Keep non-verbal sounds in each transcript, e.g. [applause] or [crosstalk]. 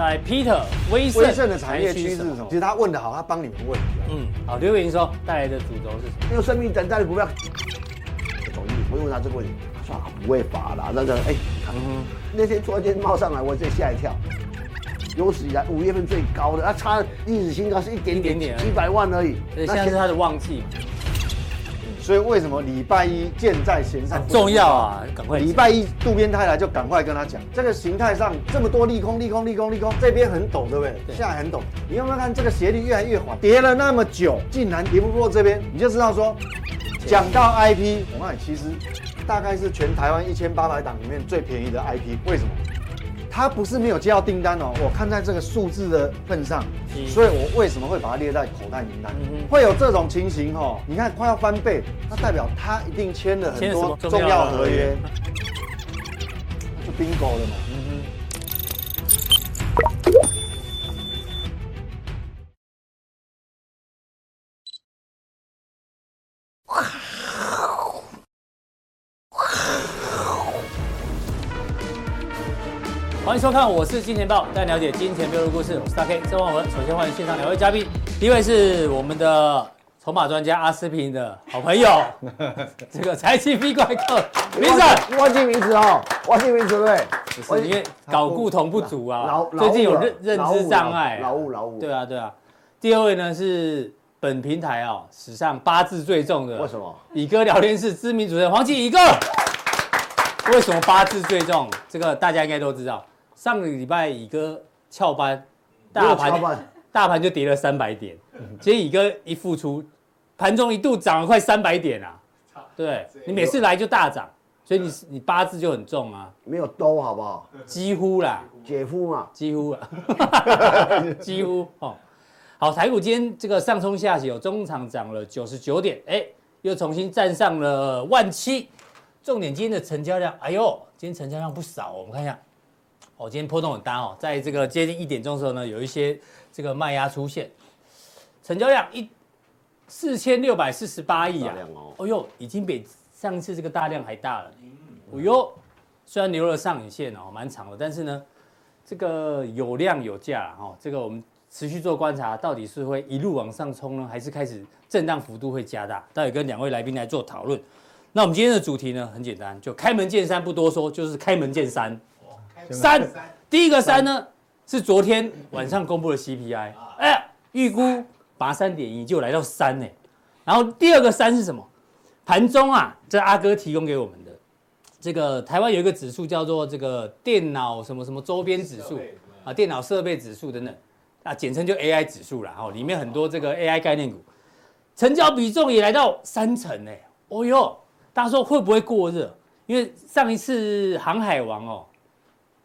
来，Peter，威威盛的产业趋势是什么？其实他问的好，他帮你们问。嗯，好，刘伟云说带来的主轴是什么？没有生命等待的股票。总经理不会问他这个问题，他说啊不会罚啦，那个哎，嗯，那天突然间冒上来，我这吓一跳。有史以来五月份最高的，他差历史新高是一点点点几百万而已。那现在是他的旺季。所以为什么礼拜一箭在弦上？很重要啊，赶快！礼拜一渡边太来就赶快跟他讲，这个形态上这么多利空，利空，利空，利空，这边很陡，对不对？对，现在很陡。你有没有看这个斜率越来越缓？跌了那么久，竟然跌不过这边，你就知道说，讲到 IP，我看其实大概是全台湾一千八百档里面最便宜的 IP，为什么？他不是没有接到订单哦，我看在这个数字的份上，所以我为什么会把它列在口袋名单？会有这种情形哦，你看快要翻倍，那代表他一定签了很多重要合约，就 bingo 了嘛。迎收看，我是金钱豹，带你了解金钱背后的故事。我是大 K 郑万文。首先欢迎现场两位嘉宾，第一位是我们的筹码专家阿司匹林的好朋友，[laughs] 这个财气 V 怪客，名字忘记名字哦，忘记名字对不，是因为搞固同不足啊，最近有认认知障碍，劳务劳务，对啊对啊。第二位呢是本平台啊史上八字最重的，为什么？乙哥聊天室知名主持人黄奇乙哥，为什么八字最重？这个大家应该都知道。上个礼拜乙哥翘班，大盘大盘就跌了三百点。结果乙哥一复出，盘中一度涨了快三百点啊！对，你每次来就大涨，所以你你八字就很重啊。没有兜好不好？几乎啦，姐夫嘛，几乎啊，[laughs] 几乎哦。好，台股今天这个上冲下洗，有中场涨了九十九点，哎，又重新站上了万七。重点今天的成交量，哎呦，今天成交量不少，我们看一下。哦，今天波动很大哦，在这个接近一点钟的时候呢，有一些这个卖压出现，成交量一四千六百四十八亿啊，哦，哦呦，已经比上一次这个大量还大了，哦呦，虽然留了上影线哦，蛮长的，但是呢，这个有量有价哦，这个我们持续做观察，到底是会一路往上冲呢，还是开始震荡幅度会加大？待会跟两位来宾来做讨论。那我们今天的主题呢，很简单，就开门见山，不多说，就是开门见山。三，第一个三呢是昨天晚上公布的 CPI，哎，预估拔三点一就来到三呢。然后第二个三是什么？盘中啊，这阿哥提供给我们的这个台湾有一个指数叫做这个电脑什么什么周边指数啊，电脑设备指数等等啊，简称就 AI 指数啦。哦，里面很多这个 AI 概念股，成交比重也来到三成呢。哦哟，大家说会不会过热？因为上一次航海王哦。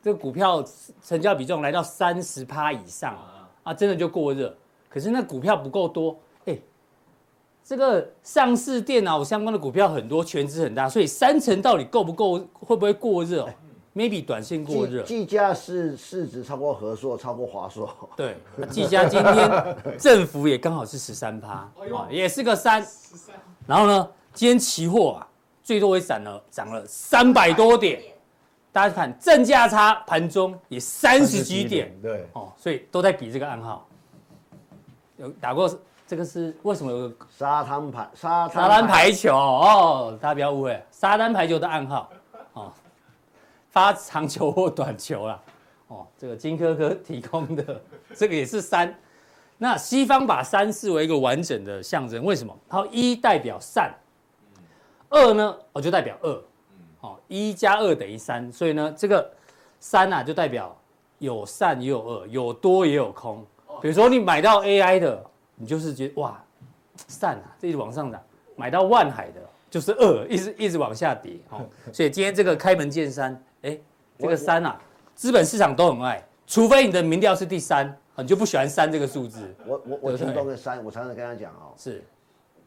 这个股票成交比重来到三十趴以上啊，真的就过热。可是那股票不够多，哎，这个上市电脑相关的股票很多，权值很大，所以三成到底够不够？会不会过热？Maybe 短线过热。技嘉是市值超过和硕，超过华硕。对，技嘉今天 [laughs] 振幅也刚好是十三趴，啊，也是个三。然后呢，今天期货啊，最多也涨了涨了三百多点。大家看正价差，盘中也三十几点，对哦，所以都在比这个暗号。有打过这个是为什么有个沙滩排沙沙滩排球哦？大家不要误会，沙滩排球的暗号哦，发长球或短球啦哦。这个金科科提供的这个也是三，那西方把三视为一个完整的象征，为什么？它一代表善，二呢，我就代表恶。一加二等于三，所以呢，这个三啊就代表有善也有恶，有多也有空。比如说你买到 AI 的，你就是觉得哇，善啊，这一直往上涨；买到万海的，就是恶，一直一直往下跌。哦，[laughs] 所以今天这个开门见山，哎，这个三啊，资本市场都很爱，除非你的民调是第三，你就不喜欢三这个数字。我我我听到个三，我常常跟他讲哦，是。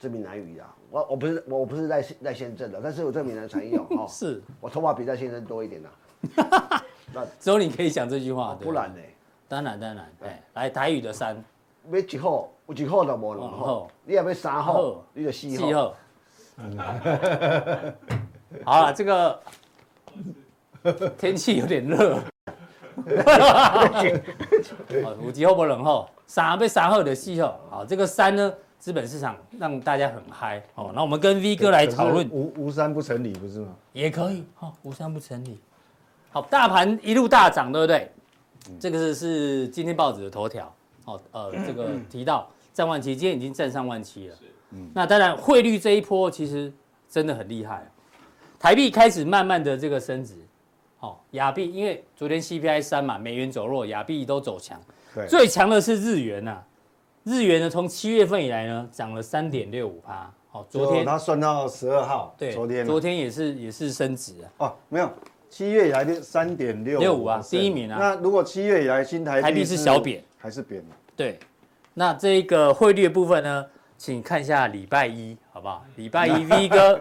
这闽南语的，我我不是我不是在在县政的，但是我这闽南产业有哦，[laughs] 是。我头发比在县政多一点呐，[laughs] 那只有你可以讲这句话，不然呢？当然当然，哎，来台语的三，要一号有一号就无两号，你也要三号，你就四号。[laughs] 好了，这个天气有点热，好，五级后不冷后，三被三后的气候。好，这个三呢，资本市场让大家很嗨。哦，那我们跟 V 哥来讨论。无无三不成理，不是吗？也可以。哦，无三不成理。好，大盘一路大涨，对不对？这个是是今天报纸的头条。哦，呃，[coughs] 这个提到站万七，今天已经站上万七了。嗯。那当然，汇率这一波其实真的很厉害。台币开始慢慢的这个升值，哦，亚币因为昨天 CPI 三嘛，美元走弱，亚币都走强，对，最强的是日元呐、啊，日元呢从七月份以来呢涨了三点六五趴，哦，昨天他算到十二号，对，昨天昨天也是也是升值啊，哦，没有，七月以来的三点六六五啊，第一名啊，那如果七月以来新台币台币是小贬还是贬？对，那这个汇率的部分呢，请看一下礼拜一好不好？礼拜一 [laughs] V 哥。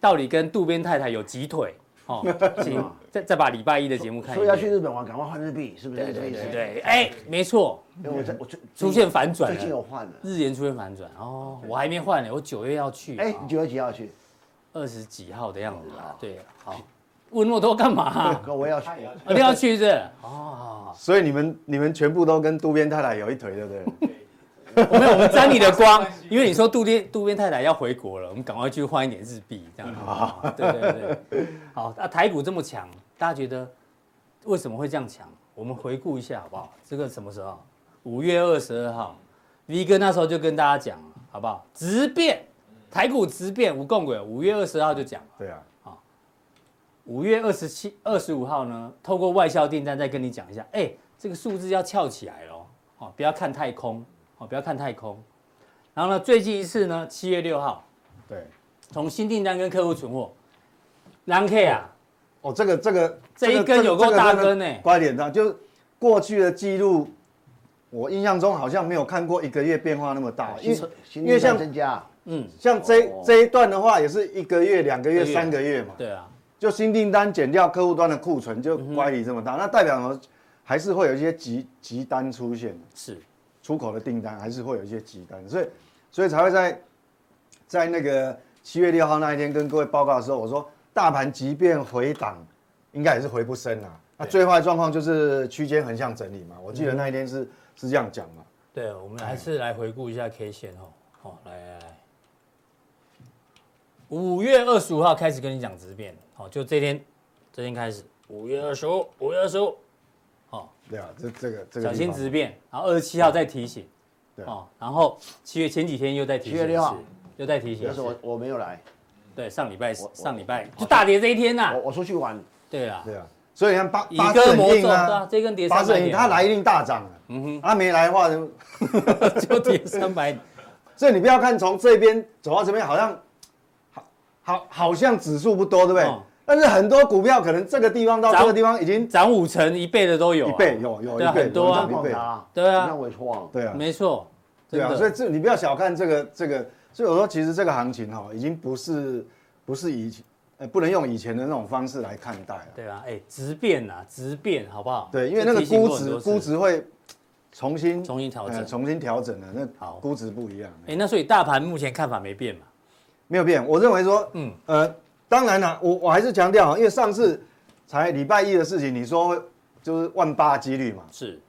到底跟渡边太太有几腿？哦，[laughs] 行再再把礼拜一的节目看一下。所以要去日本玩，赶快换日币，是不是？对对对对，哎，没错。我我出现反转，最近有换了。日元出现反转哦，我还没换呢，我九月要去。哎，你九月几号去？二十几号的样子啊。对，好。问那么多干嘛？我要去，一定要去是？哦。所以你们你们全部都跟渡边太太有一腿，对不对？[laughs] [laughs] 我没有，我们沾你的光，[laughs] 因为你说渡边渡边太太要回国了，我们赶快去换一点日币，这样 [laughs] 子。对对对，好，那台股这么强，大家觉得为什么会这样强？我们回顾一下好不好？这个什么时候？五月二十二号，V 哥那时候就跟大家讲，好不好？直变，台股直变无共轨，五月二十二号就讲。对啊，好，五月二十七、二十五号呢，透过外销订单再跟你讲一下，哎，这个数字要翘起来了，哦，不要看太空。哦，不要看太空。然后呢，最近一次呢，七月六号，对，从新订单跟客户存货，两 K 啊，哦，这个这个这一根有够大根呢，乖点上，就过去的记录，我印象中好像没有看过一个月变化那么大，因为因为像增加，嗯，像这这一段的话，也是一个月、两个月、三个月嘛，对啊，就新订单减掉客户端的库存，就乖离这么大，那代表呢，还是会有一些急急单出现，是。出口的订单还是会有一些急单，所以，所以才会在在那个七月六号那一天跟各位报告的时候，我说大盘即便回档，应该也是回不深啊。那最坏状况就是区间横向整理嘛。我记得那一天是是这样讲嘛。对，我们还是来回顾一下 K 线哦。好，来来来，五月二十五号开始跟你讲直变，好，就这天这天开始，五月二十五，五月二十五。对啊，这这个这个小心直变，然后二十七号再提醒，对。哦，然后七月前几天又在提醒，七月六号。又在提醒，但是我我没有来，对，上礼拜上礼拜就大跌这一天呐，我我出去玩，对啊，对啊，所以你看八八字很硬啊，这根跌三百点，他来一定大涨，嗯哼，他没来的话就 [laughs] 就跌三百，[laughs] 所以你不要看从这边走到这边，好像好好好像指数不多，对不对？但是很多股票可能这个地方到这个地方已经涨五成一倍的都有，一倍有有对很多啊，对啊，那我错，对啊，没错，对啊，所以这你不要小看这个这个，所以我说其实这个行情哈，已经不是不是以前，呃，不能用以前的那种方式来看待了。对啊，哎，直变呐，直变好不好？对，因为那个估值估值会重新重新调整，重新调整的，那好，估值不一样。哎，那所以大盘目前看法没变嘛？没有变，我认为说，嗯呃。当然了，我我还是强调，因为上次才礼拜一的事情，你说就是万八几率嘛。是。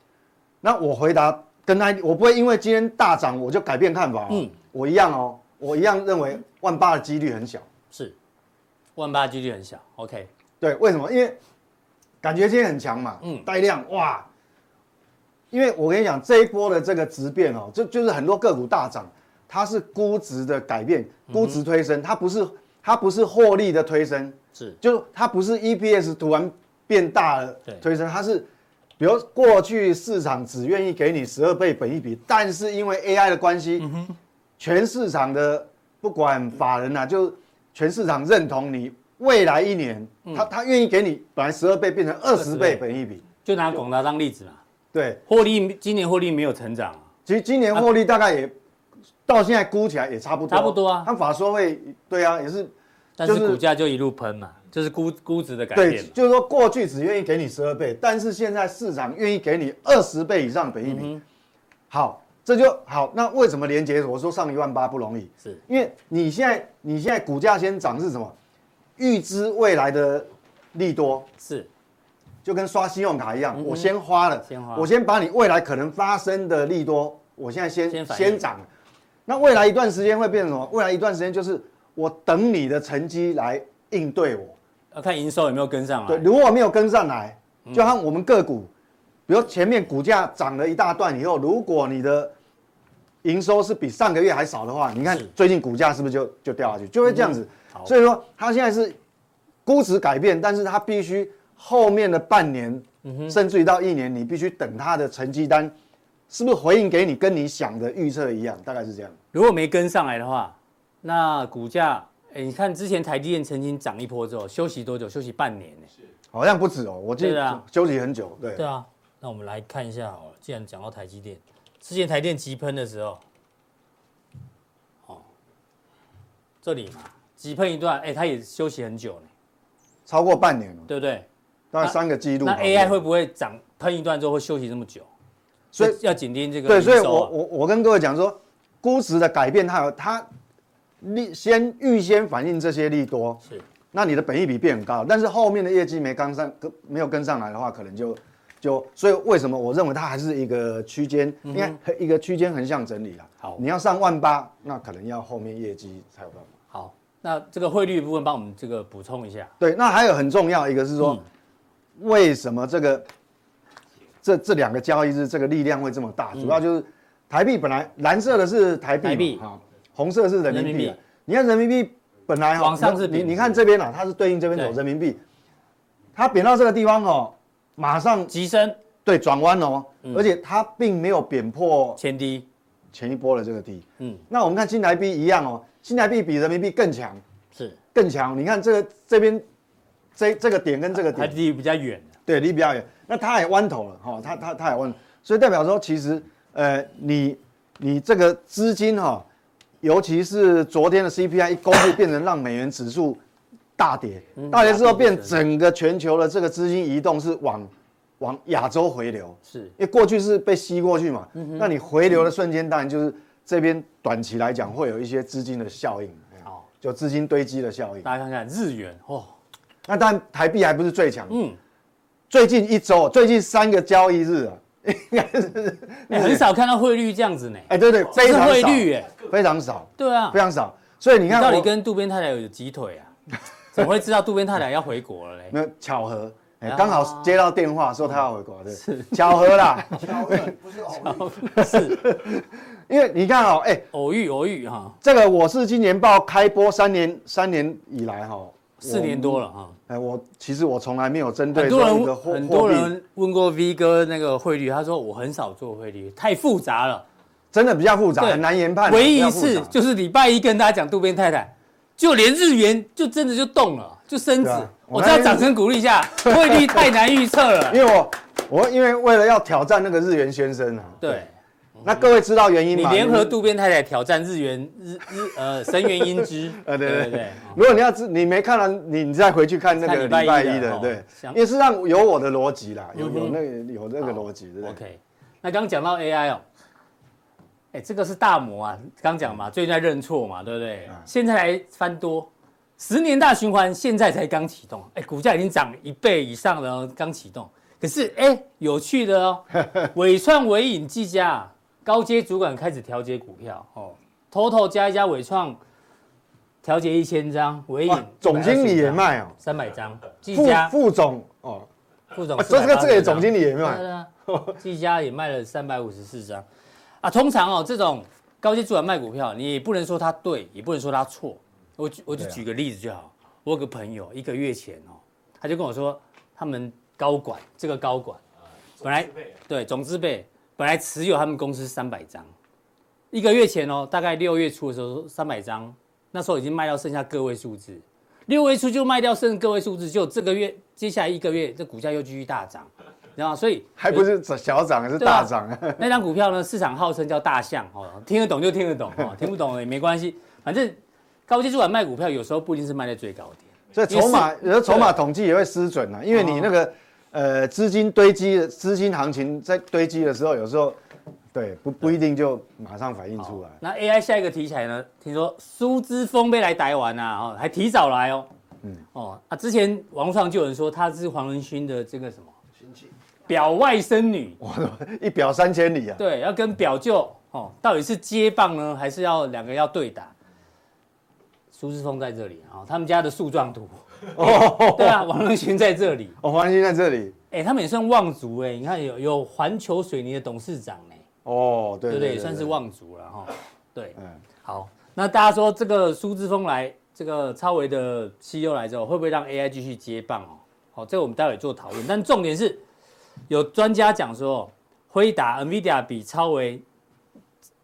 那我回答跟他，我不会因为今天大涨我就改变看法。嗯。我一样哦，我一样认为万八的几率很小。是。万八几率很小。OK。对，为什么？因为感觉今天很强嘛。嗯。带量哇。因为我跟你讲，这一波的这个质变哦，就就是很多个股大涨，它是估值的改变，估值推升，它不是。它不是获利的推升，是，就它不是 EPS 突然变大了推升，它是，比如过去市场只愿意给你十二倍本一比，但是因为 AI 的关系，全市场的不管法人呐，就全市场认同你未来一年，他他愿意给你本来十二倍变成二十倍本一比，就拿广达当例子嘛，对，获利今年获利没有成长，其实今年获利大概也。到现在估起来也差不多，差不多啊。他法说会，对啊，也是，但是股价就一路喷嘛，就是估估值的改变。对，就是说过去只愿意给你十二倍，但是现在市场愿意给你二十倍以上本益比。好，这就好。那为什么连接？我说上一万八不容易，是因为你现在你现在股价先涨是什么？预知未来的利多是，就跟刷信用卡一样，嗯、我先花了，先花，我先把你未来可能发生的利多，我现在先先先涨。那未来一段时间会变成什么？未来一段时间就是我等你的成绩来应对我，要看营收有没有跟上来。对，如果没有跟上来，就像我们个股，比如前面股价涨了一大段以后，如果你的营收是比上个月还少的话，你看最近股价是不是就就掉下去，就会这样子。所以说它现在是估值改变，但是它必须后面的半年，甚至于到一年，你必须等它的成绩单是不是回应给你跟你想的预测一样，大概是这样。如果没跟上来的话，那股价，哎，你看之前台积电曾经涨一波之后休息多久？休息半年呢？好像不止哦，我记得休息很久。对对啊，那我们来看一下好了，既然讲到台积电。之前台电急喷的时候，哦，这里嘛，急喷一段，哎，它也休息很久呢，超过半年了，对不对？大概三个季度。那 AI 会不会涨喷一段之后会休息这么久？所以要紧盯这个。对，所以我我我跟各位讲说，估值的改变它有它利先预先反映这些利多，是，那你的本益比变很高，但是后面的业绩没跟上跟没有跟上来的话，可能就。就所以为什么我认为它还是一个区间，应该一个区间横向整理了。好，你要上万八，那可能要后面业绩才有办法。好，那这个汇率部分帮我们这个补充一下。对，那还有很重要一个是说，为什么这个这这两个交易日这个力量会这么大？主要就是台币本来蓝色的是台币，哈，红色是人民币。你看人民币本来哈，你你看这边啊，它是对应这边走人民币，它贬到这个地方哦。马上急升，对，转弯哦，而且它并没有贬破前低，前一波的这个低。嗯，那我们看新台币一样哦，新台币比人民币更强，是更强。你看这个这边这这个点跟这个点，它离比较远，对，离比较远。那它也弯头了哈，它它它也弯，所以代表说其实呃，你你这个资金哈，尤其是昨天的 CPI 一公布，变成让美元指数。大跌，大跌之后变整个全球的这个资金移动是往往亚洲回流，是。因为过去是被吸过去嘛，那你回流的瞬间，当然就是这边短期来讲会有一些资金的效应，好，就资金堆积的效应。大家看看日元哦，那当然台币还不是最强，嗯，最近一周，最近三个交易日啊，[laughs] 应该是你很少看到汇率这样子呢，哎，对对，非常少，非常少，对啊，非常少，所以你看，到底跟渡边太太有几腿啊？[laughs] 怎么会知道渡边太太要回国了嘞？[laughs] 没有巧合，哎，刚好接到电话说他要回国，对，是。巧合啦，巧合不是偶遇，是，因为你看哦，哎，偶遇偶遇哈，这个我是今年报开播三年三年以来哈，四年多了哈，哎，我其实我从来没有针对很多人很多人问过 V 哥那个汇率，他说我很少做汇率，太复杂了，真的比较复杂，很难研判。唯一一次就是礼拜一跟大家讲渡边太太。就连日元就真的就动了，就升值。我这样掌声鼓励一下，汇率太难预测了。因为我我因为为了要挑战那个日元先生啊。对。那各位知道原因吗？你联合渡边太太挑战日元日日呃神原英姿。呃 [laughs] 对对对。如果你要知你没看完，你你再回去看那个礼拜一的，对。因为实际上有我的逻辑啦，有有那个有那个逻辑，对不对？OK。那刚讲到 AI 哦。哎，这个是大魔啊，刚讲嘛，最近在认错嘛，对不对？嗯、现在来翻多，十年大循环现在才刚启动，哎，股价已经涨一倍以上了，刚启动。可是哎，有趣的哦，[laughs] 尾创、尾影、技嘉高阶主管开始调节股票哦，total 加一加伟创调节一千张，伟影总经理也卖哦，三百张，技嘉。副总哦，副总，这个这个也总经理也卖，技嘉也卖了三百五十四张。啊，通常哦，这种高阶主管卖股票，你也不能说他对，也不能说他错。我我就举个例子就好。啊、我有个朋友，一个月前哦，他就跟我说，他们高管这个高管，本来对总资备本来持有他们公司三百张，一个月前哦，大概六月初的时候三百张，那时候已经卖到剩下个位数字，六月初就卖掉剩个位数字，就这个月接下来一个月这股价又继续大涨。然后，所以 [laughs] 还不是小涨，还是大涨。[laughs] 那张股票呢？市场号称叫大象哦，听得懂就听得懂哦，听不懂也没关系。反正高阶主管卖股票，有时候不一定是卖在最高点。所以筹码，有时候筹码统计也会失准啊，因为你那个呃资金堆积、资金行情在堆积的时候，有时候对不不一定就马上反映出来。那 AI 下一个题材呢？听说苏之峰被来台湾啊，哦，还提早来哦。嗯哦啊，之前网上就有人说他是黄仁勋的这个什么亲戚表外甥女，一表三千里啊。对，要跟表舅哦，到底是接棒呢，还是要两个要对打？苏之峰在这里啊、哦，他们家的树状图。哦，对啊，王仁勋在这里。哦，王仁勋在这里。哎，他们也算望族哎，你看有有环球水泥的董事长哎。哦，对对对，对，算是望族了哈。对，嗯，好，那大家说这个苏之峰来，这个超微的 CEO 来之后，会不会让 AI 继续接棒哦？好，这个我们待会做讨论。但重点是，有专家讲说，辉达 NVIDIA 比超微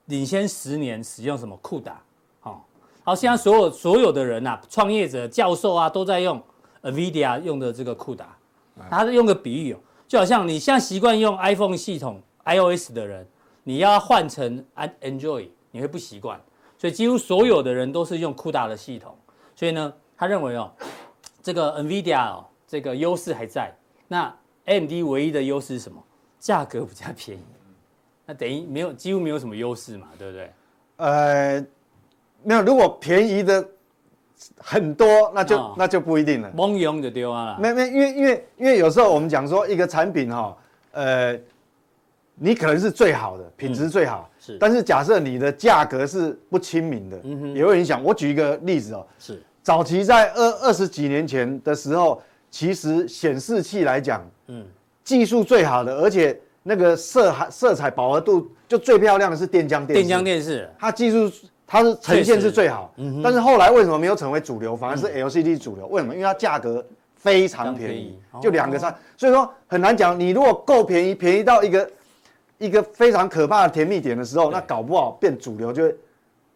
领先十年，使用什么 CUDA？好，现在所有所有的人呐、啊，创业者、教授啊，都在用 NVIDIA 用的这个 CUDA。他是用个比喻哦，就好像你现在习惯用 iPhone 系统 iOS 的人，你要换成 Android，你会不习惯。所以几乎所有的人都是用 CUDA 的系统。所以呢，他认为哦，这个 NVIDIA 哦，这个优势还在。那 AMD 唯一的优势是什么？价格比较便宜。那等于没有，几乎没有什么优势嘛，对不对？呃。没有，如果便宜的很多，那就、哦、那就不一定了。蒙用就丢啊了。没没，因为因为因为有时候我们讲说一个产品哈、哦，呃，你可能是最好的，品质最好，嗯、是。但是假设你的价格是不亲民的，嗯哼，也会影响。我举一个例子哦，是。早期在二二十几年前的时候，其实显示器来讲，嗯，技术最好的，而且那个色色彩饱和度就最漂亮的是电浆电视。电浆电视，它技术。它是呈现是最好，嗯、但是后来为什么没有成为主流，反而是 LCD 主流？嗯、为什么？因为它价格非常便宜，便宜就两个三，哦、所以说很难讲。你如果够便宜，便宜到一个一个非常可怕的甜蜜点的时候，那搞不好变主流就会，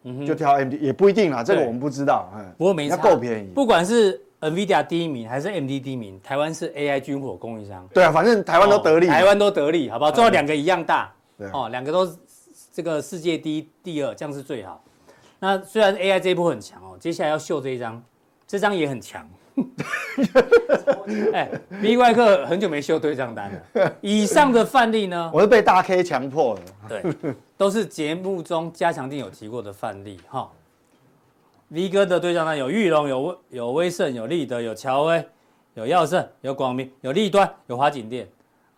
嗯、就挑 AMD 也不一定啦。这个我们不知道。嗯，不过没差，够便宜。不管是 NVIDIA 第一名还是 AMD 第一名，台湾是 AI 军火供应商。对啊，反正台湾都得利，哦、台湾都得利，好不好？最后两个一样大，对哦，两个都这个世界第一、第二，这样是最好。那虽然 AI 这一波很强哦，接下来要秀这一张，这张也很强。哎，V 怪客很久没秀对账单了。以上的范例呢，[laughs] 我是被大 K 强迫的。对，都是节目中加强定有提过的范例哈。V 哥的对账单有裕隆、有威、有威盛、有立德、有乔威、有耀盛、有广明、有立端、有华景店，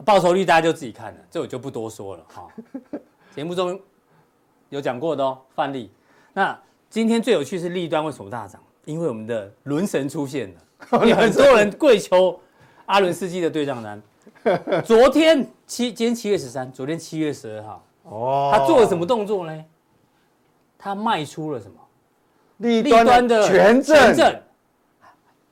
报酬率大家就自己看了，这我就不多说了哈。节目中有讲过的哦，范例。那今天最有趣是利端为什么大涨？因为我们的轮神出现了，[laughs] 有很多人跪求阿伦斯基的对账单。昨天七，今天七月十三，昨天七月十二号，哦，他做了什么动作呢？他卖出了什么？利端的权证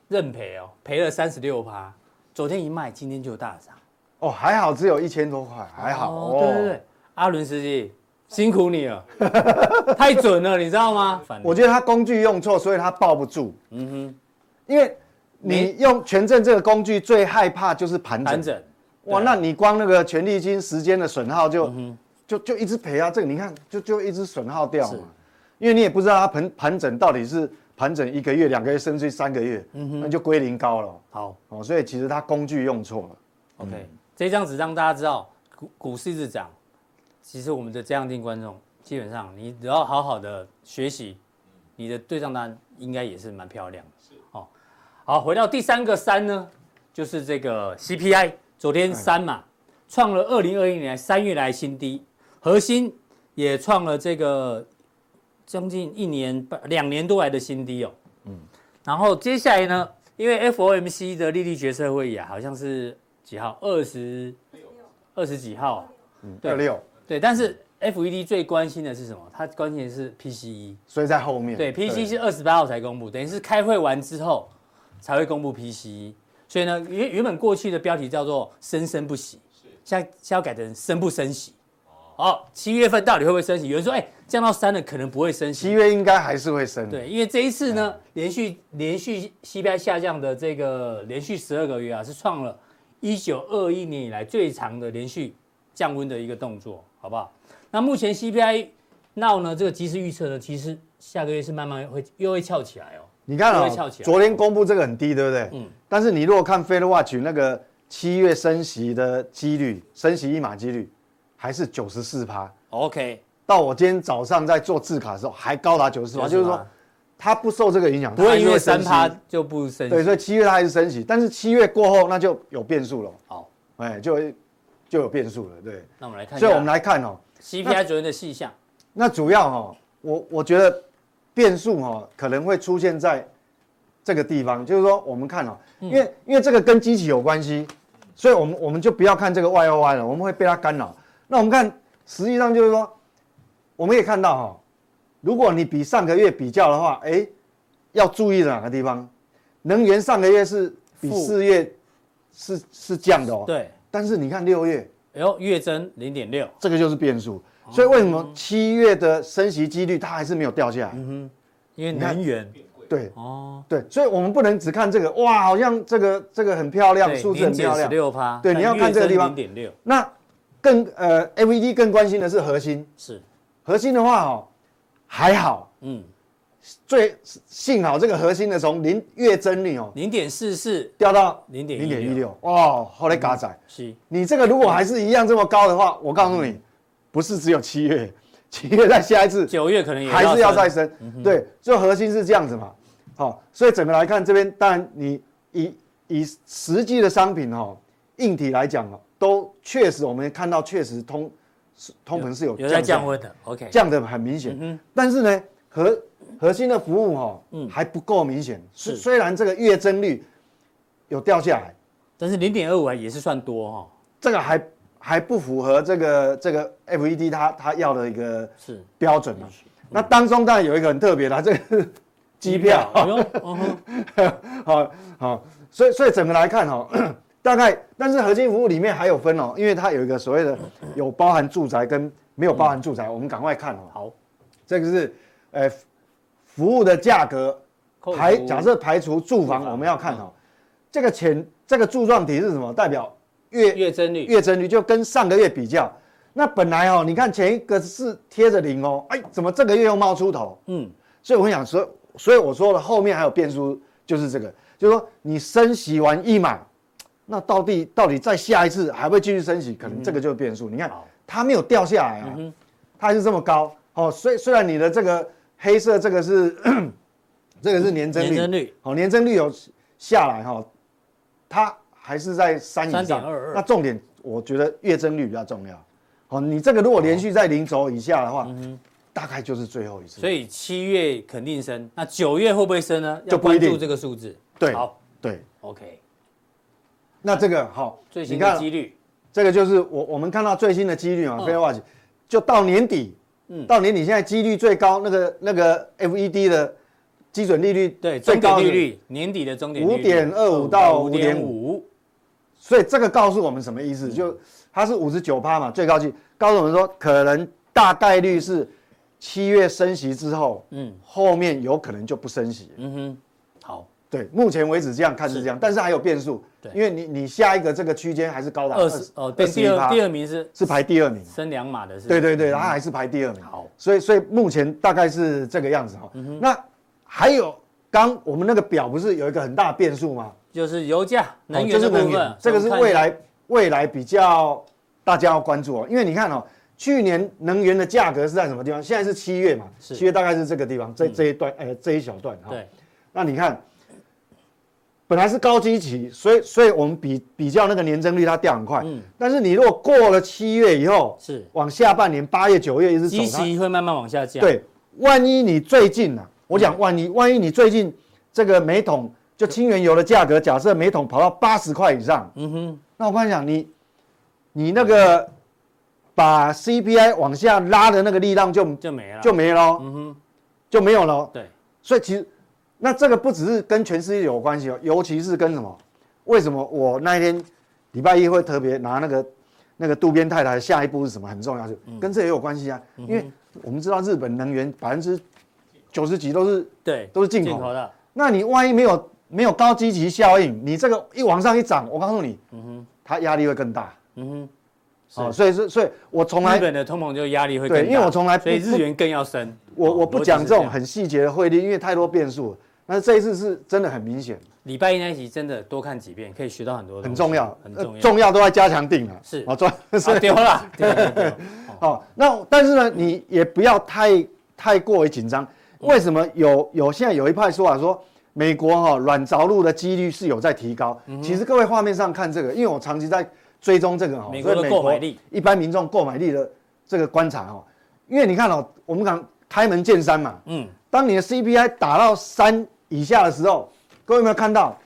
认赔哦，赔了三十六趴。昨天一卖，今天就大涨。哦，还好只有一千多块，还好。哦，对对对，阿伦斯基。辛苦你了，[laughs] 太准了，你知道吗？我觉得他工具用错，所以他抱不住。嗯哼，因为你用权证这个工具，最害怕就是盘整。盘整，哇，那你光那个权利金时间的损耗就就就一直赔啊！这个你看，就就一直损耗掉嘛。因为你也不知道它盘盘整到底是盘整一个月、两个月，甚至三个月，那就归零高了。好哦，所以其实他工具用错了。OK，这张纸让大家知道股股市一直涨。其实我们的这样定观众，基本上你只要好好的学习，你的对账单应该也是蛮漂亮的。是哦，好，回到第三个三呢，就是这个 CPI，昨天三嘛，创了二零二一年三月来新低，核心也创了这个将近一年半两年多来的新低哦。嗯，然后接下来呢，因为 FOMC 的利率决策会议啊，好像是几号？二十二十几号？嗯，二六。对，但是 FED 最关心的是什么？它关心的是 PCE，所以在后面。对，PCE 是二十八号才公布，等于是开会完之后才会公布 PCE。所以呢，原原本过去的标题叫做“生生不息”，现在现在要改成“生不升息”。哦，七月份到底会不会升息？有人说，哎，降到三了，可能不会升息。七月应该还是会升。对，因为这一次呢，连续连续 CPI 下降的这个连续十二个月啊，是创了一九二一年以来最长的连续降温的一个动作。好不好？那目前 CPI now 呢？这个即时预测呢，其实下个月是慢慢会又会翘起来哦。你看啊，昨天公布这个很低，对不对？嗯。但是你如果看 Fed Watch 那个七月升息的几率，升息一码几率还是九十四趴。OK。到我今天早上在做字卡的时候，还高达九十四趴，就是说它不受这个影响，不会因为三趴就不升息。对，所以七月它还是升息，但是七月过后那就有变数了。好，哎，就就有变数了，对。那我们来看，所以我们来看哦，CPI 昨天的细项。那主要哈，我我觉得变数哈可能会出现在这个地方，就是说我们看哦，因为因为这个跟机器有关系，所以我们我们就不要看这个 Y O Y 了，我们会被它干扰。那我们看，实际上就是说，我们也看到哈，如果你比上个月比较的话，哎，要注意哪个地方？能源上个月是比四月是是降的哦，对。但是你看六月，哎呦，月增零点六，这个就是变数。所以为什么七月的升息几率它还是没有掉下来？嗯哼，因为能源。对。哦。对，所以我们不能只看这个哇，好像这个这个很漂亮，数字很漂亮，六趴。对，你要看这个地方。零点六。那更呃，FED 更关心的是核心，是。核心的话哦，还好，嗯，最幸好这个核心的从零月增率哦，零点四四掉到零点零点一六，哇，后来，嘎仔，是，你这个如果还是一样这么高的话，我告诉你。不是只有七月，[laughs] 七月再下一次，九月可能也还是要再升。对，就核心是这样子嘛。好，所以整个来看这边，当然你以以实际的商品哈，硬体来讲哦，都确实我们看到确实通通膨是有有在降温的，OK，降的很明显。但是呢，核核心的服务哈，还不够明显。是虽然这个月增率有掉下来，但是零点二五也是算多哈。这个还。还不符合这个这个 FED 它它要的一个是标准嘛？那当中当然有一个很特别的，这个 [laughs] 机票，[laughs] 好好，所以所以整个来看哈，[clears throat] 大概但是核心服务里面还有分哦，因为它有一个所谓的 [clears throat] 有包含住宅跟没有包含住宅，我们赶快看哦。好，这个是呃服务的价格排假设排除住房，我们要看哦，这个钱这个柱状体是什么？代表月月增率，月增率就跟上个月比较，那本来哦，你看前一个是贴着零哦，哎，怎么这个月又冒出头？嗯，所以我想说，所以我说了，后面还有变数，就是这个，就是说你升息完一码，那到底到底再下一次还会继续升息，可能这个就是变数。你看它没有掉下来啊，它还是这么高。哦。虽虽然你的这个黑色这个是 [clears throat] 这个是年增率，年增率哦，年增率有下来哈，它。还是在三以上，那重点我觉得月增率比较重要。好，你这个如果连续在零轴以下的话，大概就是最后一次。所以七月肯定升，那九月会不会升呢？就关注这个数字。对，好，对，OK。那这个好，最新的几率，这个就是我我们看到最新的几率嘛，FedWatch 就到年底，嗯，到年底现在几率最高那个那个 FED 的基准利率对最高利率年底的终点五点二五到五点五。所以这个告诉我们什么意思？就它是五十九趴嘛，最高级告诉我们说，可能大概率是七月升息之后，嗯，后面有可能就不升息。嗯哼，好，对，目前为止这样看是这样，但是还有变数。对，因为你你下一个这个区间还是高达二十哦，对，第二第二名是是排第二名，升两码的是。对对对，它还是排第二名。好，所以所以目前大概是这个样子哈。那还有刚我们那个表不是有一个很大的变数吗？就是油价、能源的部分，这个是未来未来比较大家要关注哦。因为你看哦，去年能源的价格是在什么地方？现在是七月嘛，七月大概是这个地方，这这一段，呃，这一小段哈。对。那你看，本来是高基期，所以所以我们比比较那个年增率它掉很快。嗯。但是你如果过了七月以后，是往下半年八月、九月一直走，基期会慢慢往下降。对，万一你最近呢？我讲万一，万一你最近这个每桶。就清原油的价格，假设每桶跑到八十块以上，嗯哼，那我跟你讲，你你那个把 CPI 往下拉的那个力量就就没了，就没了，嗯哼，就没有了。对，所以其实那这个不只是跟全世界有关系哦，尤其是跟什么？为什么我那一天礼拜一会特别拿那个那个渡边太太下一步是什么很重要，就跟这也有关系啊。因为我们知道日本能源百分之九十几都是对都是进口的，那你万一没有。没有高积极效应，你这个一往上一涨，我告诉你，嗯哼，它压力会更大，嗯哼，哦，所以是，所以我从来日本的通膨就压力会更大，对，因为我从来所以日元更要升，我我不讲这种很细节的汇率，因为太多变数了。但是这一次是真的很明显。礼拜一那一集真的多看几遍，可以学到很多，很重要，很重要，重要都在加强定了，是，哦，重是丢了，[laughs] 哦，那但是呢，你也不要太太过于紧张。为什么有有现在有一派说法说？美国哈软着陆的几率是有在提高。其实各位画面上看这个，因为我长期在追踪这个哈，美国的购买力，一般民众购买力的这个观察哈，因为你看哦，我们讲开门见山嘛，嗯，当你的 CPI 打到三以下的时候，各位有没有看到？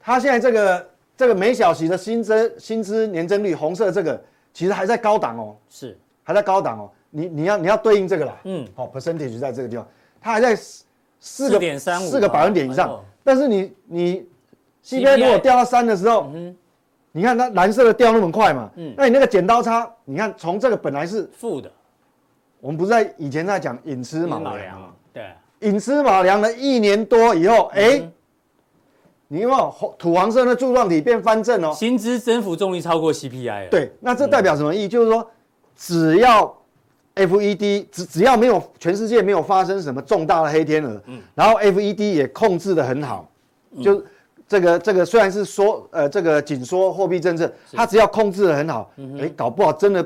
它现在这个这个每小时的薪资薪资年增率，红色这个其实还在高档哦，是还在高档哦。你你要你要对应这个啦，嗯，好，percentage 在这个地方，它还在四个点三五四个百分点以上。但是你你 CPI 如果掉到三的时候，嗯，你看它蓝色的掉那么快嘛，嗯，那你那个剪刀差，你看从这个本来是负的，我们不是在以前在讲寅吃卯粮嘛，对，寅吃卯粮了一年多以后，哎。你有没有土黄色的柱状体变翻正哦？薪资增幅终于超过 CPI 了。对，那这代表什么意义？嗯、就是说，只要 FED 只只要没有全世界没有发生什么重大的黑天鹅，嗯，然后 FED 也控制的很好，嗯、就这个这个虽然是说呃这个紧缩货币政策，它只要控制的很好，哎、嗯，搞不好真的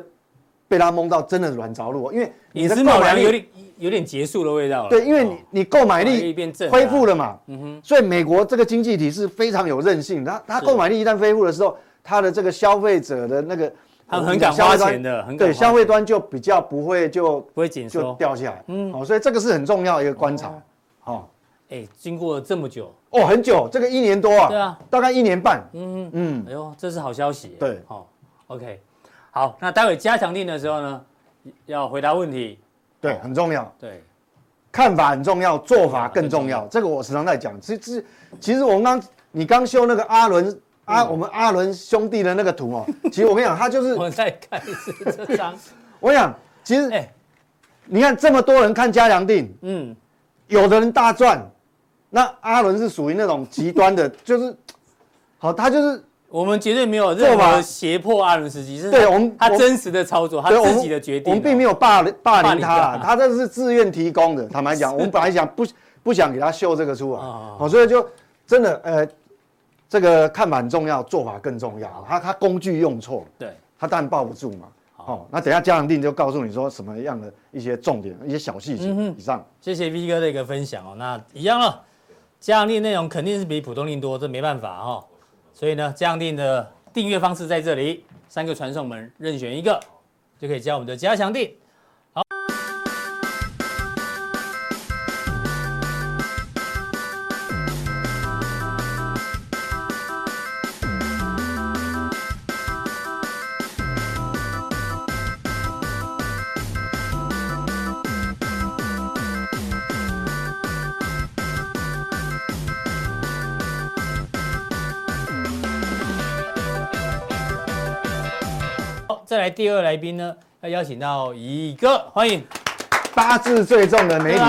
被他蒙到真的软着陆，因为你的购买力有点。有点结束的味道了。对，因为你你购买力恢复了嘛，嗯哼，所以美国这个经济体是非常有韧性。它它购买力一旦恢复的时候，它的这个消费者的那个，他很敢花钱的，很对，消费端就比较不会就不会紧缩，就掉下来。嗯，哦，所以这个是很重要的一个观察。哦，哎，经过了这么久，哦，很久，这个一年多啊，对啊，大概一年半。嗯嗯，哎呦，这是好消息。对，好，OK，好，那待会加强定的时候呢，要回答问题。对，很重要。对，看法很重要，做法更重要。这个我时常在讲。其实，其实我们刚你刚修那个阿伦阿我们阿伦兄弟的那个图哦，[laughs] 其实我跟你讲，他就是我在看是这张。[laughs] 我想，其实哎，你看这么多人看加强定，嗯，有的人大赚，那阿伦是属于那种极端的，[laughs] 就是好，他就是。我们绝对没有任何胁迫阿伦斯基，是对我们他真实的操作，他自己的决定。我们并没有霸霸凌他啦，他这是自愿提供的。坦白讲，我们本来想不不想给他秀这个出来，好，所以就真的呃，这个看法很重要，做法更重要。他他工具用错，对，他当然抱不住嘛。好，那等下加强定就告诉你说什么样的一些重点，一些小细节。以上，谢谢 V 哥的一个分享哦。那一样了，加强定内容肯定是比普通令多，这没办法哈。所以呢，加强定的订阅方式在这里，三个传送门任选一个，就可以加我们的加强定。再来第二来宾呢，要邀请到乙哥，欢迎。八字最重的美女人。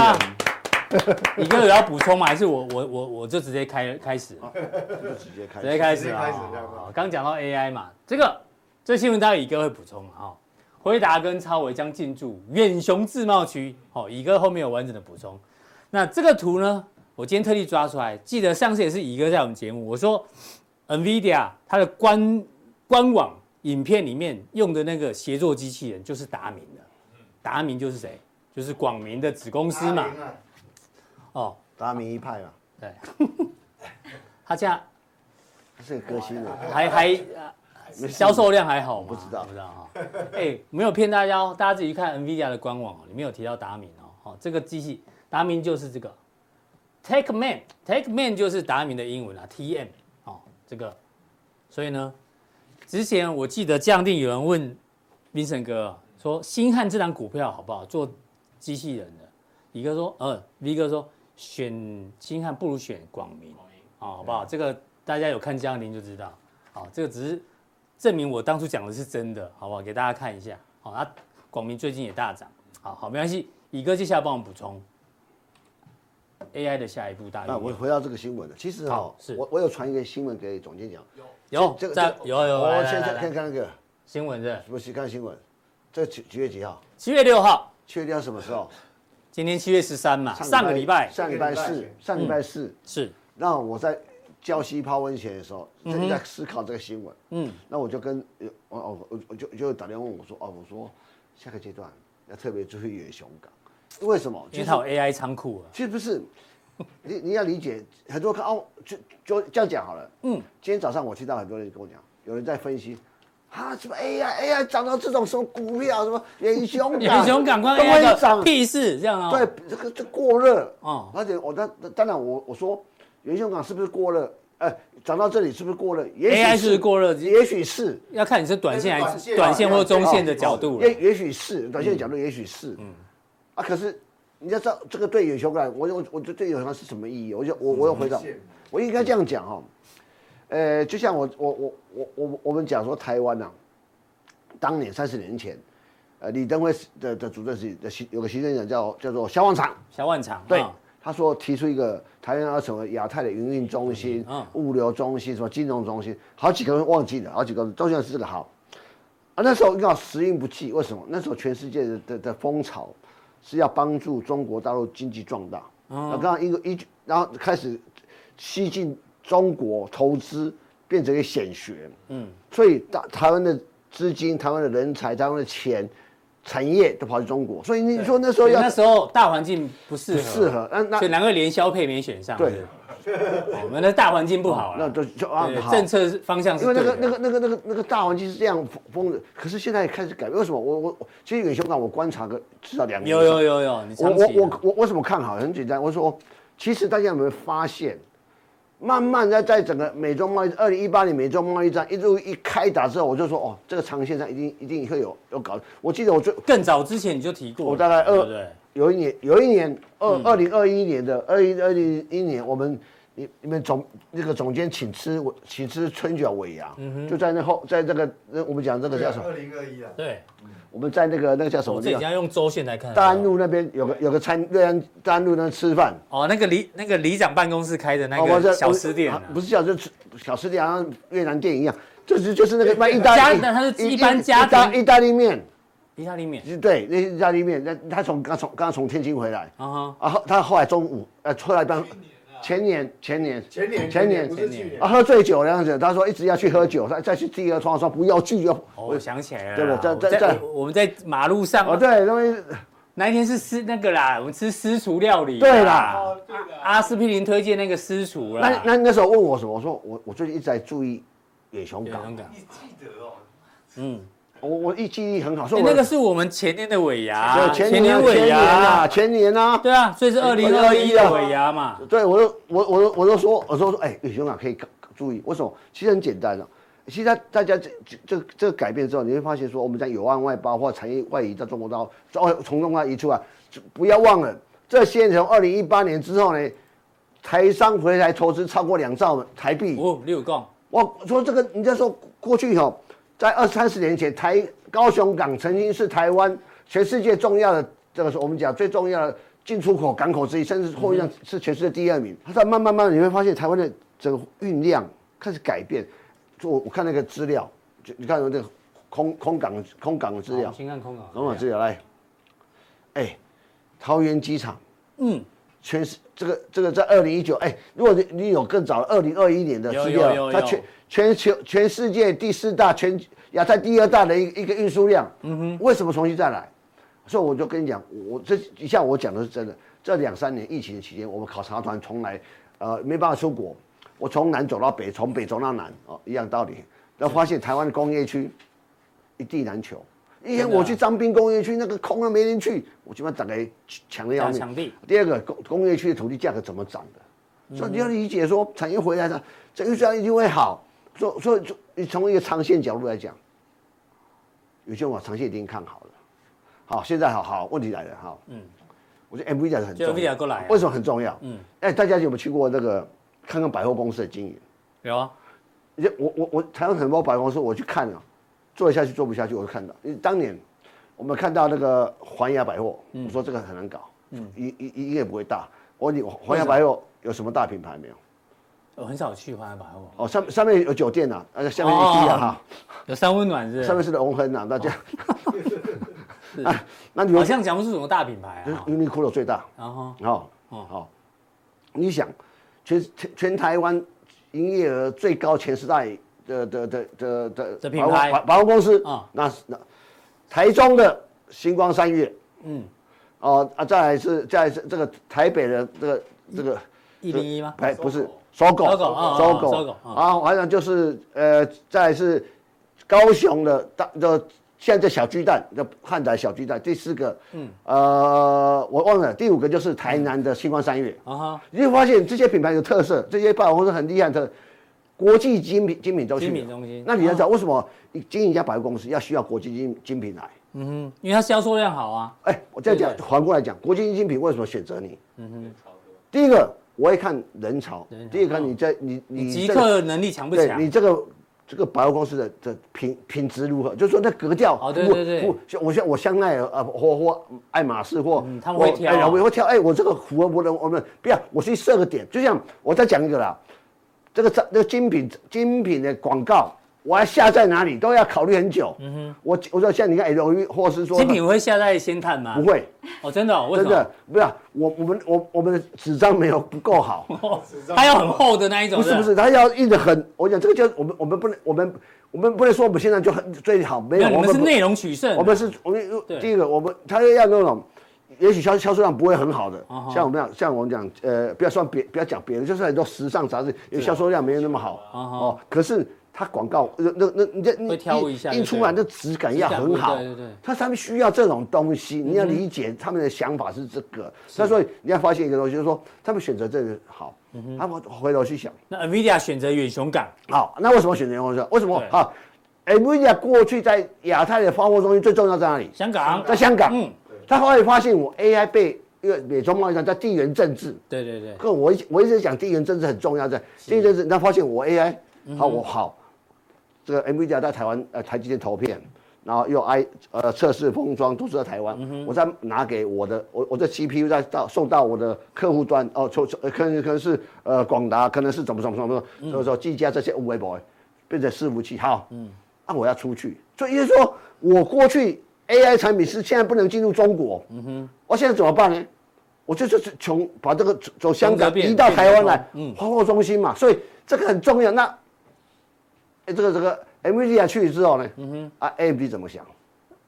乙哥有要补充吗？还是我我我我就直接开开始？就直接开，直接开始啊！刚讲到 AI 嘛，这个这新闻待会乙哥会补充哈。辉达跟超微将进驻远雄自贸区，好，乙哥后面有完整的补充。那这个图呢，我今天特地抓出来，记得上次也是乙哥在我们节目，我说 NVIDIA 它的官官网。影片里面用的那个协作机器人就是达明的，达明就是谁？就是广明的子公司嘛。哦，达明一派嘛。对，[laughs] 他家是个歌星的，还还销售量还好吗？不知道，不知道哈。[laughs] 哎，没有骗大家哦，大家自己去看 NVIDIA 的官网里面有提到达明哦。好，这个机器达明就是这个 Take Man，Take Man 就是达明的英文啊，TM。哦，这个，所以呢。之前我记得降定有人问 Vincent 哥说，星汉这档股票好不好？做机器人的？乙哥说，呃，V 哥说选星汉不如选广明啊，好不好？这个大家有看加强錠就知道，好，这个只是证明我当初讲的是真的，好不好？给大家看一下，好，那广明最近也大涨，好好没关系，乙哥接下来帮我们补充。AI 的下一步大。那我回到这个新闻了，其实哈，是。我我有传一个新闻给总监讲。有这个在有有，我先看看看那个新闻是？不是看新闻，这几几月几号？七月六号。七月六号什么时候？今天七月十三嘛，上个礼拜。上礼拜四，上礼拜四。是。那我在礁溪泡温泉的时候，正在思考这个新闻。嗯。那我就跟我哦我我就就打电话问我说哦我说下个阶段要特别注意远雄港，为什么？因为它有 AI 仓库啊。其实不是。[laughs] 你你要理解，很多看哦，就就这样讲好了。嗯，今天早上我听到很多人跟我讲，有人在分析啊，什么 AI AI 涨到这种什么股票，什么 [laughs] 远雄港，远雄港快 AI 涨，屁事这样啊？对，这个这过热啊，而且我当当然我我说元雄港是不是过热？哎，涨到这里是不是过热？AI 是过热，也许是，要看你是短线还是短线或中线的角度。也也许是短线的角度，也许是。嗯，啊，可是你要知道这个对有球感，我我我对远雄港是什么意义？我就我我要回到，我应该这样讲哈。呃，就像我我我我我我们讲说台湾呐、啊，当年三十年前，呃，李登辉的的主政时的有个行政长叫叫做萧万长，萧万长，对，他说提出一个台湾要成为亚太的营运中心、嗯、物流中心、什么金融中心，好几个人忘记了，好几个人都想是这个好，啊，那时候刚好时运不济，为什么？那时候全世界的的的风潮是要帮助中国大陆经济壮大，啊，刚刚一个一，然后开始吸进。中国投资变成一个显学，嗯，所以大台湾的资金、台湾的人才、台湾的钱、产业都跑去中国，所以你说那时候要那时候大环境不适合，适合，那那所以难怪连消配没选上，对，[laughs] 我们的大环境不好，那就就啊，政策方向是因为那个那个那个那个那个大环境是这样封的，可是现在也开始改变，为什么？我我其实远雄港我观察个至少两年，有有有有，我我我我为什么看好？很简单，我说其实大家有没有发现？慢慢在在整个美中贸易，二零一八年美中贸易战一路一开打之后，我就说哦，这个长线上一定一定会有有搞。我记得我最更早之前你就提过，我大概二有一年有一年二二零二一年的二一二零一年，我们你你们总那个总监请吃我请吃春卷尾牙，嗯、就在那后在这个我们讲这个叫什么？二零二一啊，对。我们在那个那个叫什么？这家用周线来看。大安路那边有个有个餐，瑞安大安路那吃饭。哦，那个里那个里长办公室开的那个小吃店，不是小吃小吃店，像越南店一样，就是就是那个卖意大利，它是一般家庭意大利面，意大利面，对，那意大利面，那他从刚从刚从天津回来，啊哈，他后来中午呃出来当。前年，前年，前年，前年，前年啊，喝醉酒那样子，他说一直要去喝酒，再再去第二窗说不要去就。我想起来了，对不对？在在在我们在马路上。哦，对，因为那一天是私那个啦，我们吃私厨料理。对啦，阿司匹林推荐那个私厨啦。那那那时候问我什么？我说我我最近一直在注意野熊港。你记得哦？嗯。我我一记忆很好，所以那个是我们前年的尾牙，前年尾牙，前年啊，对啊，所以是二零二一的尾牙嘛。对，我都我我我都说，我说说，哎，李兄啊可以注意，为什么？其实很简单的，其实大家这这这个改变之后，你会发现说，我们在有岸外包或产业外移到中国大陆，从从中国移出来，不要忘了，这些从二零一八年之后呢，台商回来投资超过两兆台币。哦，六个。我说这个，人家说过去哈。在二三十年前，台高雄港曾经是台湾全世界重要的这个是我们讲最重要的进出口港口之一，甚至货运量是全世界第二名。它在慢慢慢，你会发现台湾的这个运量开始改变。就我我看那个资料，就你看那个空空港空港的资料，先看空港空港资料来。哎，桃园机场，嗯，全是这个这个在二零一九，哎，如果你你有更早的二零二一年的资料，它全。全球全世界第四大，全亚太第二大的一个一个运输量，嗯哼，为什么重新再来？所以我就跟你讲，我这一下我讲的是真的。这两三年疫情的期间，我们考察团从来，呃，没办法出国，我从南走到北，从北走到南，哦，一样道理。然后发现台湾的工业区一地难求，以前我去张滨工业区，那个空了没人去，我基本上打开抢的要命。抢地。第二个工工业区的土地价格怎么涨的？所以你要理解说，产业回来了，这预算一定会好。所所以，你从一个长线角度来讲，有些我长线已经看好了。好，现在好好问题来了哈。嗯，我觉得 NVIDIA 是很重要。过来。为什么很重要？嗯，哎，大家有没有去过那个看看百货公司的经营？有啊。我我我台湾很多百货公司，我去看了，做下去做不下去，我就看到。因为当年我们看到那个环亚百货，我说这个很难搞，嗯，一一一应该不会大。我问你，环亚百货有什么大品牌没有？我很少去环亚百货。哦，上上面有酒店呐，而且下面有地啊。哈，有三温暖是，上面是龙亨呐，大家。啊，那 [laughs] 你好像讲不出什么大品牌啊，Uniqlo 最大，然后哦哦。好，你想全全全台湾营业额最高前十大的的的的的的品牌百货公司啊，那那台中的星光三月，嗯，哦啊，再来是再来是这个台北的这个这个一零一吗？哎不是。搜狗，搜狗，搜狗啊，完了就是呃，再是高雄的大的现在小巨蛋的汉仔小巨蛋，第四个，嗯，呃，我忘了，第五个就是台南的星光三月。啊，你会发现这些品牌有特色，这些百货公司很厉害的。国际精品精品中心，精品中心。那你要知道为什么经营一家百货公司要需要国际精精品来？嗯哼，因为它销售量好啊。哎，我再讲，反过来讲，国际精品为什么选择你？嗯哼，第一个我会看人潮，第二个你在你你即刻能力强不强？你这个这个百货公司的的品品质如何？就是说那格调。哦，对对对。我像我香奈儿啊，或或爱马仕或他们会挑，我会挑。哎，我这个符合我的我们不要，我去设个点，就像我再讲一个啦。这个这个精品精品的广告，我要下在哪里都要考虑很久。嗯哼，我我说像你看 LV 或是说精品会下在先探吗？不会。哦，真的？[laughs] 真的不要。我我们我我们的纸张没有不够好，它要很厚的那一种。不是不是，它要印的很。我讲这个叫我们我们不能我们我们不能说我们现在就很最好，没有。我们是内容取胜。我们是我们第一个我们他要那种。也许销销售量不会很好的，像我们讲，像我们讲，呃，不要算别，不要讲别人，就是很多时尚杂志，也销售量没有那么好，哦，可是它广告那那那你这印印出来的质感要很好，对对对，它上面需要这种东西，你要理解他们的想法是这个，那所以你要发现一个东西，就是说他们选择这个好，他们回头去想，那 NVIDIA 选择远雄港，好，那为什么选择远雄港？为什么？好？NVIDIA 过去在亚太的发货中心最重要在哪里？香港，在香港，嗯。他后来发现我 AI 被因为美中贸易战在地缘政治，对对对，可我我一直讲地缘政治很重要，在地缘政治，他发现我 AI 好我好，这个 NVIDIA 在台湾呃台积电投片，然后又 I 呃测试封装都是在台湾，我再拿给我的我我的 CPU 再到送到我的客户端哦，从可能可能是呃广达，可能是怎么怎么怎么，所以说技嘉这些微博变成伺服器好，嗯，那我要出去，所以也就是说我过去。AI 产品是现在不能进入中国，嗯哼，我现在怎么办呢？我就就是从把这个走香港移到台湾来，嗯，发货中心嘛，所以这个很重要。那，哎，这个这个 NVIDIA 去之后呢，嗯哼，啊，AMD 怎么想？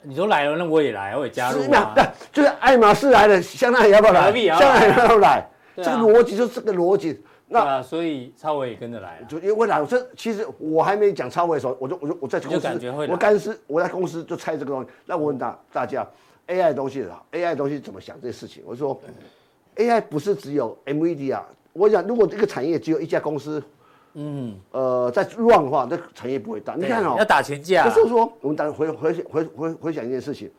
你都来了，那我也来，我也加入啊。那，就是爱马仕来了，香奈儿要不要来？香奈儿要不要来？这个逻辑就是这个逻辑。那、啊、所以超伟也跟着来了，就因为未来，这其实我还没讲超伟的时候，我就我就我在公司，我干司我在公司就猜这个东西。那我问大大家，AI 的东西，AI 的东西怎么想这些事情？我说，AI 不是只有 NVIDIA 啊。我想，如果这个产业只有一家公司，嗯，呃，在乱的话，那产业不会大。你看哦，要打群架。就是说，我们等回回回回回想一件事情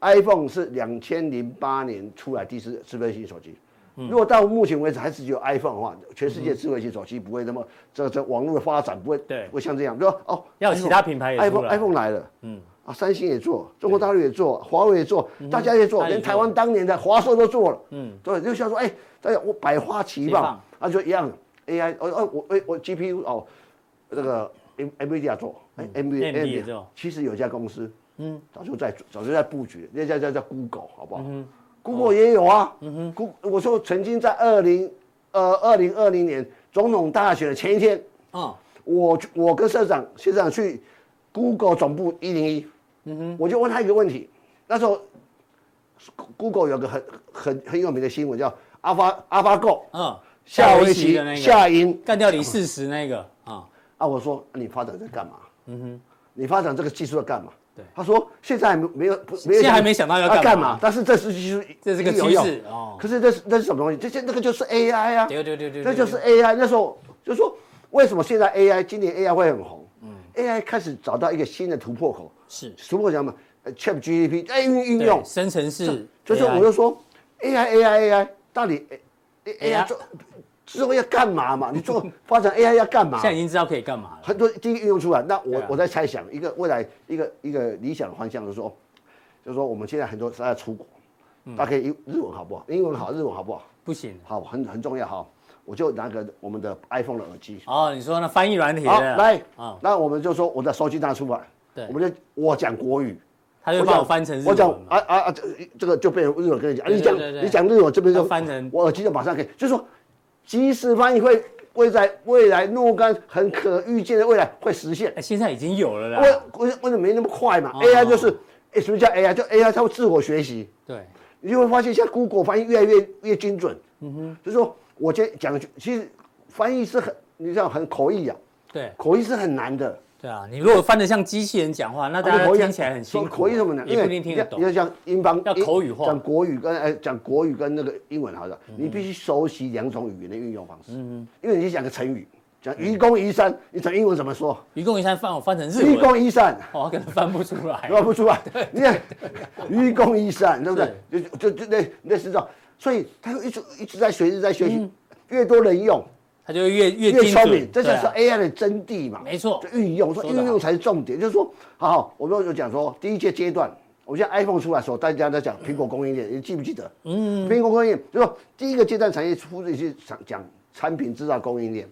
，iPhone 是两千零八年出来第一次智慧型手机。如果到目前为止还是只有 iPhone 的话，全世界智慧型手机不会那么这这网络的发展不会对，会像这样，比如说哦，要其他品牌也 iPhone iPhone 来了，嗯。啊，三星也做，中国大陆也做，华为也做，大家也做，连台湾当年的华硕都做了，嗯，对，就像说哎，大家我百花齐放，啊就一样，AI 哦哦我我我 GPU 哦，这个 M NVIDIA 做，哎 NVIDIA 做，其实有一家公司，嗯，早就在早就在布局，那家叫叫 Google 好不好？Google 也有啊，嗯哼，Google 我说曾经在二零呃二零二零年总统大选的前一天，啊，我我跟社长、谢社长去 Google 总部一零一，嗯哼，我就问他一个问题，那时候 Google 有个很很很有名的新闻叫 Alpha AlphaGo，嗯，下围棋下赢。干掉李世石那个。啊，啊，我说你发展在干嘛？嗯哼，你发展这个技术在干嘛？对，他说现在没没有不，现在还没想到要干嘛，但是这是技术，这是个趋势哦。可是这是这是什么东西？这些那个就是 AI 啊，对对对对，这就是 AI。那时候就是说，为什么现在 AI 今年 AI 会很红？嗯，AI 开始找到一个新的突破口，是突破什么？ChatGPT 哎运运用生成式，就是我就说 AI AI AI 到底 AI 做。之后要干嘛嘛？你做 [laughs] 发展 AI 要干嘛？现在已经知道可以干嘛了。很多第一个应用出来，那我我在猜想一个未来一个一个理想的方向，就是说，就是说我们现在很多是在出国，大家可以日文好不好？英文好，日文好不好？不行，好，很很重要哈。我就拿个我们的 iPhone 的耳机。哦，你说那翻译软体好，来啊，那我们就说我的手机拿出来，对，我们就我讲国语，他就帮我翻成日文。我讲啊啊啊，这这个就变成日文跟你讲，你讲你讲日文这边就翻成，我耳机就马上可以，就是说。即时翻译会会在未来若干很可预见的未来会实现。现在已经有了啦。为为为什么没那么快嘛？AI 就是，哎，什么叫 AI？就 AI 它会自我学习。对。你就会发现，现在 Google 翻译越来越越精准。嗯哼。就是说，我今天讲的，其实翻译是很，你知道很口译啊。对。口译是很难的。对啊，你如果翻得像机器人讲话，那大家听起来很辛苦。口音什么呢？你不一定听得懂。要像英邦，要口语化，讲国语跟哎讲国语跟那个英文好的，你必须熟悉两种语言的运用方式。嗯，因为你讲个成语，讲愚公移山，你讲英文怎么说？愚公移山翻我翻成日文。愚公移山，我，可能翻不出来，[laughs] 翻不出来。[laughs] 你看愚公移山，对不对？就就就那那是这样，所以他一直一直在学，一直在学习，越多人用。它就越越越聪明，这就是 AI 的真谛嘛。没错，运用说运用才是重点，就是说，好好，我们有讲说第一阶阶段，我现在 iPhone 出来的时候，大家在讲苹果供应链，你记不记得？嗯，苹果供应链就是说第一个阶段产业出这些讲讲产品制造供应链，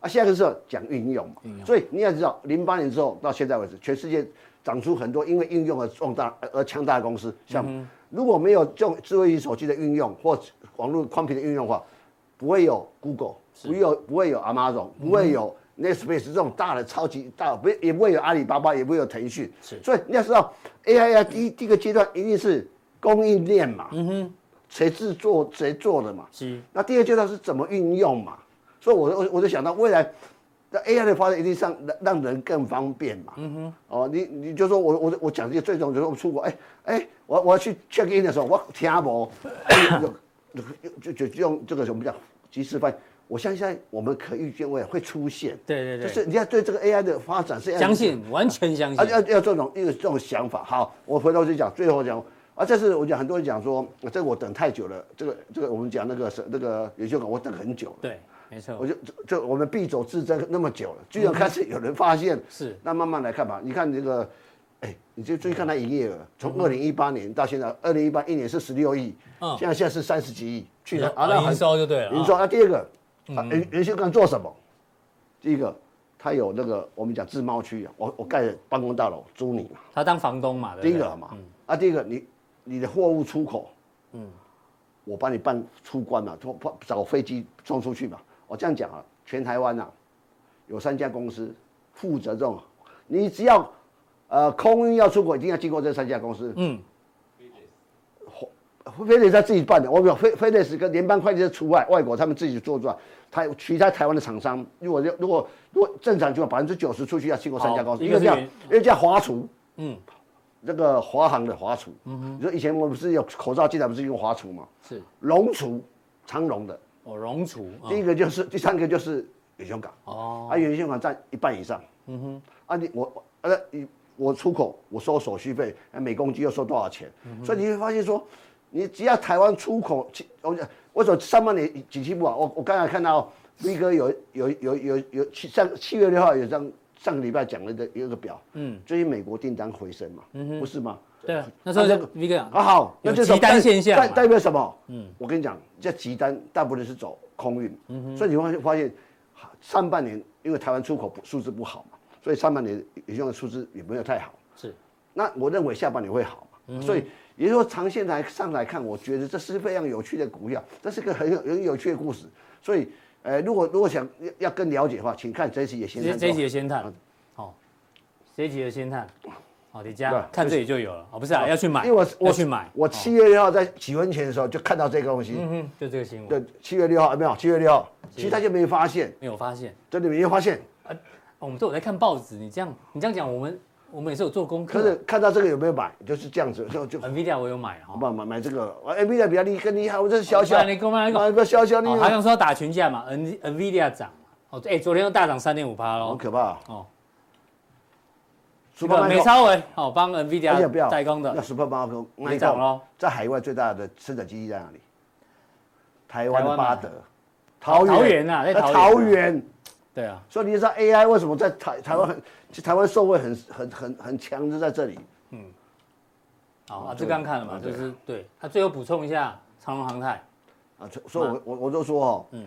啊，下一个是讲运用嘛。所以你要知道，零八年之后到现在为止，全世界长出很多因为运用而壮大而强大的公司，像如果没有这种智慧型手机的运用或网络宽频的运用的话，不会有 Google。不有不会有 Amazon，不会有 Netflix 这种大的超级大，不也不会有阿里巴巴，也不会有腾讯。是，所以你要知道，AI 啊，第一第一个阶段一定是供应链嘛，嗯哼，谁制作谁做的嘛，是。那第二阶段是怎么运用嘛？所以我我我就想到未来，那 AI 的发展一定让让人更方便嘛，嗯哼。哦，你你就说我我我讲这个最重要就是我出国，哎哎，我我要去 check in 的时候，我听不，[coughs] 就就就用这个什么叫即时翻译。我相信我们可预见未来会出现，对对对，就是你要对这个 AI 的发展是相信，完全相信，要要要这种一个这种想法。好，我回头就讲，最后讲啊，这是我讲很多人讲说，这个我等太久了，这个这个我们讲那个是那个元修稿，我等很久了。对，没错。我就就我们必走自珍那么久了，居然开始有人发现，[laughs] 是。那慢慢来看吧，你看这个，哎，你就注意看它营业额，从二零一八年到现在，二零一八一年是十六亿，嗯，现在现在是三十几亿，去年啊，那营收就对了，营收。那第二个。啊，元元修刚做什么？第一个，他有那个我们讲自贸区啊，我我盖办公大楼租你嘛。他当房东嘛，第一个嘛。嗯、啊，第一个你你的货物出口，嗯，我帮你办出关嘛，找飞机送出去嘛。我这样讲啊，全台湾啊，有三家公司负责这种，你只要呃空运要出口，一定要经过这三家公司。嗯。飞利是他自己办的，我没有飞飞利是跟联邦快递是除外，外国他们自己做出来。台其他台湾的厂商，如果如果如果正常情况，百分之九十出去要经过三家公司，一个叫一个叫华厨，嗯，这个华航的华厨，嗯哼，你说以前我们不是有口罩进来不是用华厨吗？是龙厨，长荣的哦，龙厨，第一个就是第三个就是远雄港哦，啊远雄港占一半以上，嗯哼，啊你我呃你我出口我收手续费，每公斤又收多少钱？所以你会发现说。你只要台湾出口，我讲为什么上半年景气不好？我我刚才看到 V 哥有有有有有七上七月六号有张上个礼拜讲了的一个表，嗯，最近美国订单回升嘛，嗯哼，不是吗？对啊，那时候这个 V 哥啊好，那就是急单现象，代代表什么？嗯，我跟你讲，这急单大部分是走空运，所以你会发现上半年因为台湾出口数字不好嘛，所以上半年也用的数字也没有太好，是，那我认为下半年会好嘛，嗯、所以。也就是说，长线来上来看，我觉得这是非常有趣的股票，这是个很有很有趣的故事。所以，呃，如果如果想要要更了解的话，请看这一期的先探。这一期的先探，好，这一期的先探，好，你家看这里就有了。哦，不是啊，要去买，因为我我去买，我七月六号在几分钱的时候就看到这个东西，嗯哼，就这个新闻。对，七月六号有没有？七月六号，其实他就没发现，没有发现，真的没有发现。啊，我们都有在看报纸，你这样你这样讲，我们。我们也是有做功课，可是看到这个有没有买？就是这样子，[laughs] 就就。Nvidia 我有买哈，不买买这个，Nvidia 比较厉更厉害，我这是小小。你给我买一个，小小你。好像说要打群架嘛，N Nvidia 涨，哦，哎，昨天又大涨三点五趴喽，很可怕哦。Super 美超伟，好帮 Nvidia 代工的，那 Super Micro 没涨喽。在海外最大的生产基地在哪里？台湾的巴德，桃园啊，在桃园。对啊，所以你知道 AI 为什么在台台湾很，台湾受惠很很很很强，就在这里。嗯，好啊，这刚看了嘛，就是对。他最后补充一下长荣航太，啊，所以我我我就说哦，嗯，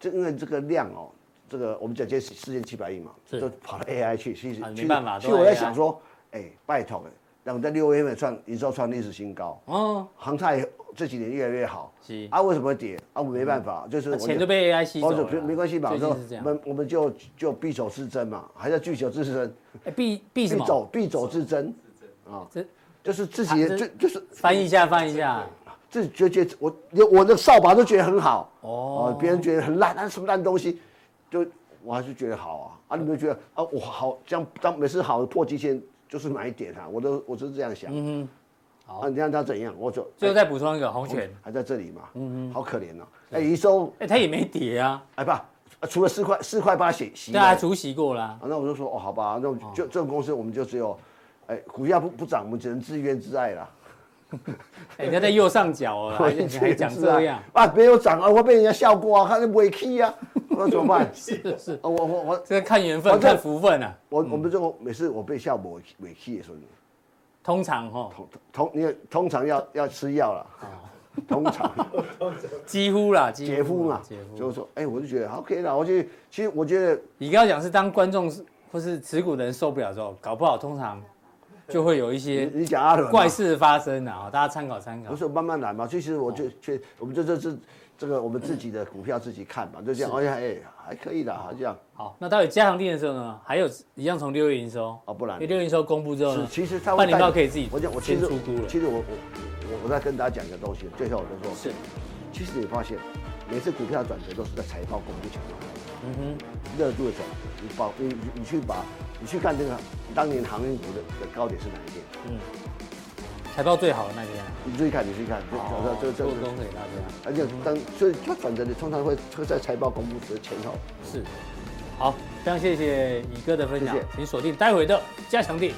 就因为这个量哦，这个我们讲这四千七百亿嘛，就跑到 AI 去，其实没办法。其实我在想说，哎，拜托哎，让我们在六月份创营收创历史新高，哦，航太。这几年越来越好，是啊，为什么会跌啊？我没办法，就是钱都被 AI 吸走了，没关系嘛，说我们我们就就必走自珍嘛，还是必走自珍？哎，必必什么？走必走自珍啊，这就是自己就就是翻译一下，翻译一下，自己觉得我我的扫把都觉得很好哦，别人觉得很烂，那什么烂东西？就我还是觉得好啊啊！你们觉得啊，我好这样当每次好的破季线就是买点啊，我都我是这样想。嗯啊、你看他怎样？我就最后再补充一个红权还在这里嘛。嗯嗯，好可怜哦。哎，一收哎，他也没跌啊。哎爸，除了四块四块八洗洗，对，啊除息过了。那我就说哦，好吧，那就这种公司我们就只有，哎，股价不不涨，我们只能自怨自艾啦。[laughs] 人家在右上角啊，[laughs] 还讲这样啊？没有涨啊，我被人家笑过啊，他是尾气啊，[laughs] 那怎么办？是是，我我我这个看缘分，看福分啊。我我们这个每次我被笑尾尾气的时候，通常哈，通通你通常要要吃药了，[laughs] 通常。[laughs] 几乎啦，姐夫嘛，姐夫就是说，哎，我就觉得 OK 了，我就其实我觉得你刚刚讲是当观众或是持股的人受不了之后，搞不好通常。就会有一些你讲阿伦怪事发生啊，大家参考参考。不是慢慢来嘛，其实我就确，我们这这是这个我们自己的股票自己看吧，就这样。哎呀，哎，还可以的，好这样。好，那到底加强錠的时候呢？还有一样从六月营收哦，不然六月营收公布之后呢？其实它半年报可以自己我讲我其实其实我我我我在跟大家讲一个东西，最后我就说，是，其实你发现每次股票转折都是在财报公布前。嗯哼，热度的时候，你把你你去把。你去看这个当年航运股的的高点是哪一天？嗯，财报最好的那天。你自己看，你自己看，这，这这这都可以大家。而且当所以它转折，你通常会会在财报公布的前后。是，好，非常谢谢宇哥的分享，谢谢，请锁定待会的加强錠。